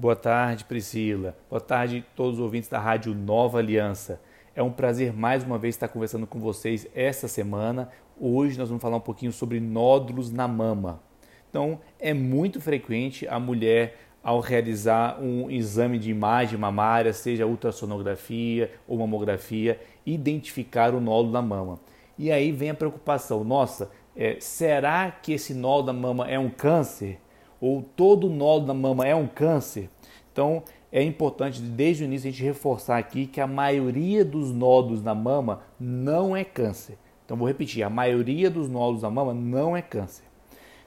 Boa tarde, Priscila. Boa tarde todos os ouvintes da Rádio Nova Aliança. É um prazer mais uma vez estar conversando com vocês esta semana. Hoje nós vamos falar um pouquinho sobre nódulos na mama. Então, é muito frequente a mulher, ao realizar um exame de imagem mamária, seja ultrassonografia ou mamografia, identificar o nódulo na mama. E aí vem a preocupação: nossa, é, será que esse nódulo da mama é um câncer? Ou todo nódulo da mama é um câncer. Então é importante desde o início a gente reforçar aqui que a maioria dos nódulos da mama não é câncer. Então vou repetir, a maioria dos nódulos da mama não é câncer.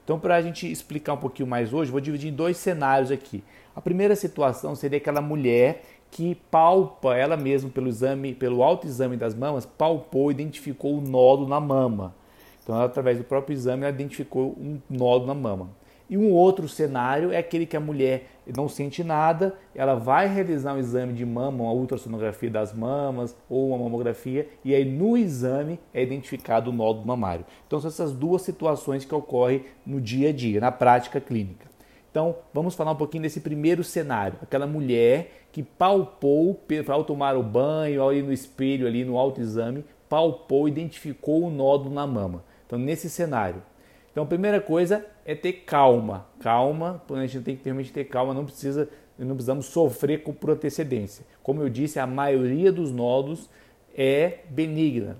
Então para a gente explicar um pouquinho mais hoje, vou dividir em dois cenários aqui. A primeira situação seria aquela mulher que palpa ela mesma pelo exame, pelo autoexame das mamas, palpou, identificou o nódulo na mama. Então, ela, através do próprio exame, ela identificou um nódulo na mama. E um outro cenário é aquele que a mulher não sente nada, ela vai realizar um exame de mama, uma ultrassonografia das mamas ou uma mamografia, e aí no exame é identificado o nódulo mamário. Então são essas duas situações que ocorrem no dia a dia, na prática clínica. Então vamos falar um pouquinho desse primeiro cenário, aquela mulher que palpou ao tomar o banho, ali no espelho, ali no autoexame, palpou, identificou o nódulo na mama. Então nesse cenário, então, a primeira coisa é ter calma. Calma, a gente tem que realmente ter calma, não precisa, não precisamos sofrer por antecedência. Como eu disse, a maioria dos nódulos é benigna.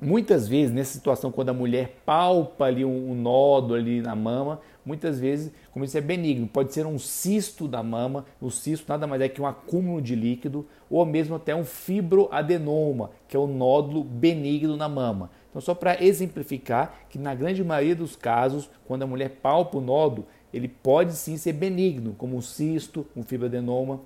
Muitas vezes, nessa situação, quando a mulher palpa ali um, um nódulo ali na mama, muitas vezes, como isso é benigno, pode ser um cisto da mama, o cisto nada mais é que um acúmulo de líquido, ou mesmo até um fibroadenoma, que é o nódulo benigno na mama. Então, só para exemplificar que na grande maioria dos casos, quando a mulher palpa o nódulo, ele pode sim ser benigno, como um cisto, um fibroadenoma.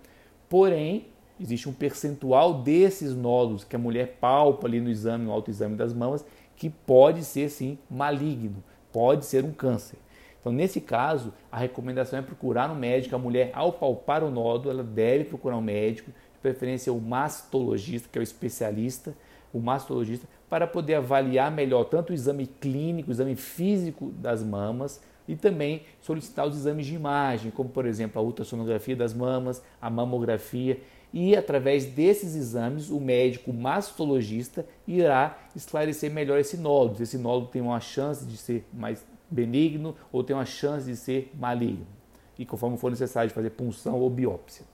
Porém, existe um percentual desses nódulos que a mulher palpa ali no exame, no autoexame das mamas, que pode ser sim maligno, pode ser um câncer. Então, nesse caso, a recomendação é procurar um médico. A mulher, ao palpar o nódulo, ela deve procurar um médico, de preferência o mastologista, que é o especialista, o mastologista, para poder avaliar melhor tanto o exame clínico, o exame físico das mamas e também solicitar os exames de imagem, como por exemplo a ultrassonografia das mamas, a mamografia. E através desses exames, o médico mastologista irá esclarecer melhor esse nódulo. Se esse nódulo tem uma chance de ser mais benigno ou tem uma chance de ser maligno. E conforme for necessário fazer punção ou biópsia.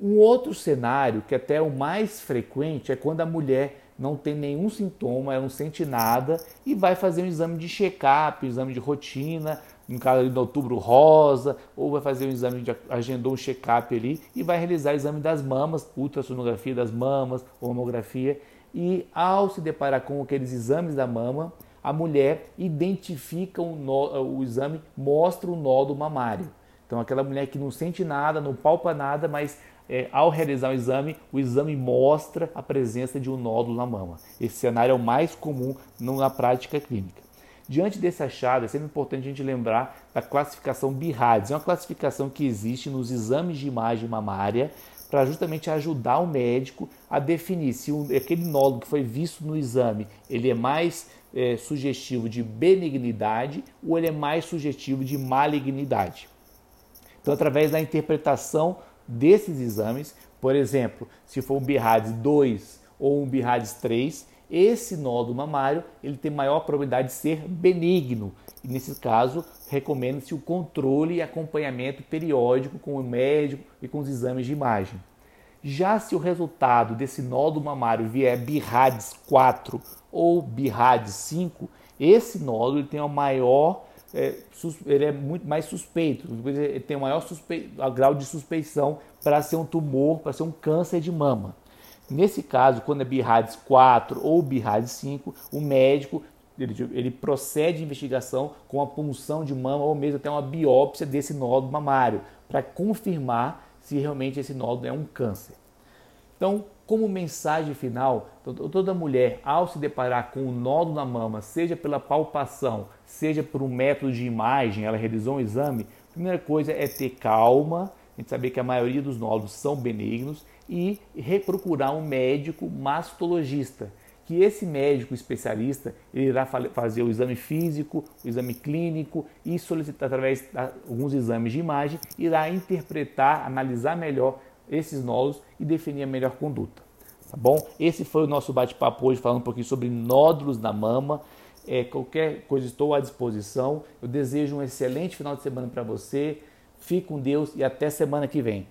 Um outro cenário, que até é o mais frequente, é quando a mulher não tem nenhum sintoma, ela não sente nada e vai fazer um exame de check-up, um exame de rotina, no caso do outubro rosa, ou vai fazer um exame de agendou um check-up ali e vai realizar o exame das mamas, ultrassonografia das mamas, mamografia, e ao se deparar com aqueles exames da mama, a mulher identifica o, nó, o exame, mostra o nódulo mamário. Então aquela mulher que não sente nada, não palpa nada, mas é, ao realizar o exame, o exame mostra a presença de um nódulo na mama. Esse cenário é o mais comum na prática clínica. Diante desse achado, é sempre importante a gente lembrar da classificação BIRADS. É uma classificação que existe nos exames de imagem mamária para justamente ajudar o médico a definir se aquele nódulo que foi visto no exame ele é mais é, sugestivo de benignidade ou ele é mais sugestivo de malignidade. Então, através da interpretação desses exames, por exemplo, se for um BIRADS 2 ou um BIRADS 3, esse nódulo mamário ele tem maior probabilidade de ser benigno. E nesse caso, recomenda-se o controle e acompanhamento periódico com o médico e com os exames de imagem. Já se o resultado desse nódulo mamário vier BIRADS 4 ou BIRADS 5, esse nódulo tem uma maior é, ele é muito mais suspeito, ele tem o maior suspe... grau de suspeição para ser um tumor, para ser um câncer de mama. Nesse caso, quando é BIRADS 4 ou BIRADS 5, o médico ele, ele procede à investigação com a punção de mama ou mesmo até uma biópsia desse nódulo mamário, para confirmar se realmente esse nódulo é um câncer. Então, como mensagem final, toda mulher, ao se deparar com um nódulo na mama, seja pela palpação, seja por um método de imagem, ela realizou um exame, a primeira coisa é ter calma, a gente saber que a maioria dos nódulos são benignos e procurar um médico mastologista, que esse médico especialista ele irá fazer o exame físico, o exame clínico e solicitar através de alguns exames de imagem, irá interpretar, analisar melhor esses nódulos e definir a melhor conduta. Tá bom? Esse foi o nosso bate-papo hoje falando um pouquinho sobre nódulos na mama. É, qualquer coisa estou à disposição. Eu desejo um excelente final de semana para você. Fique com Deus e até semana que vem.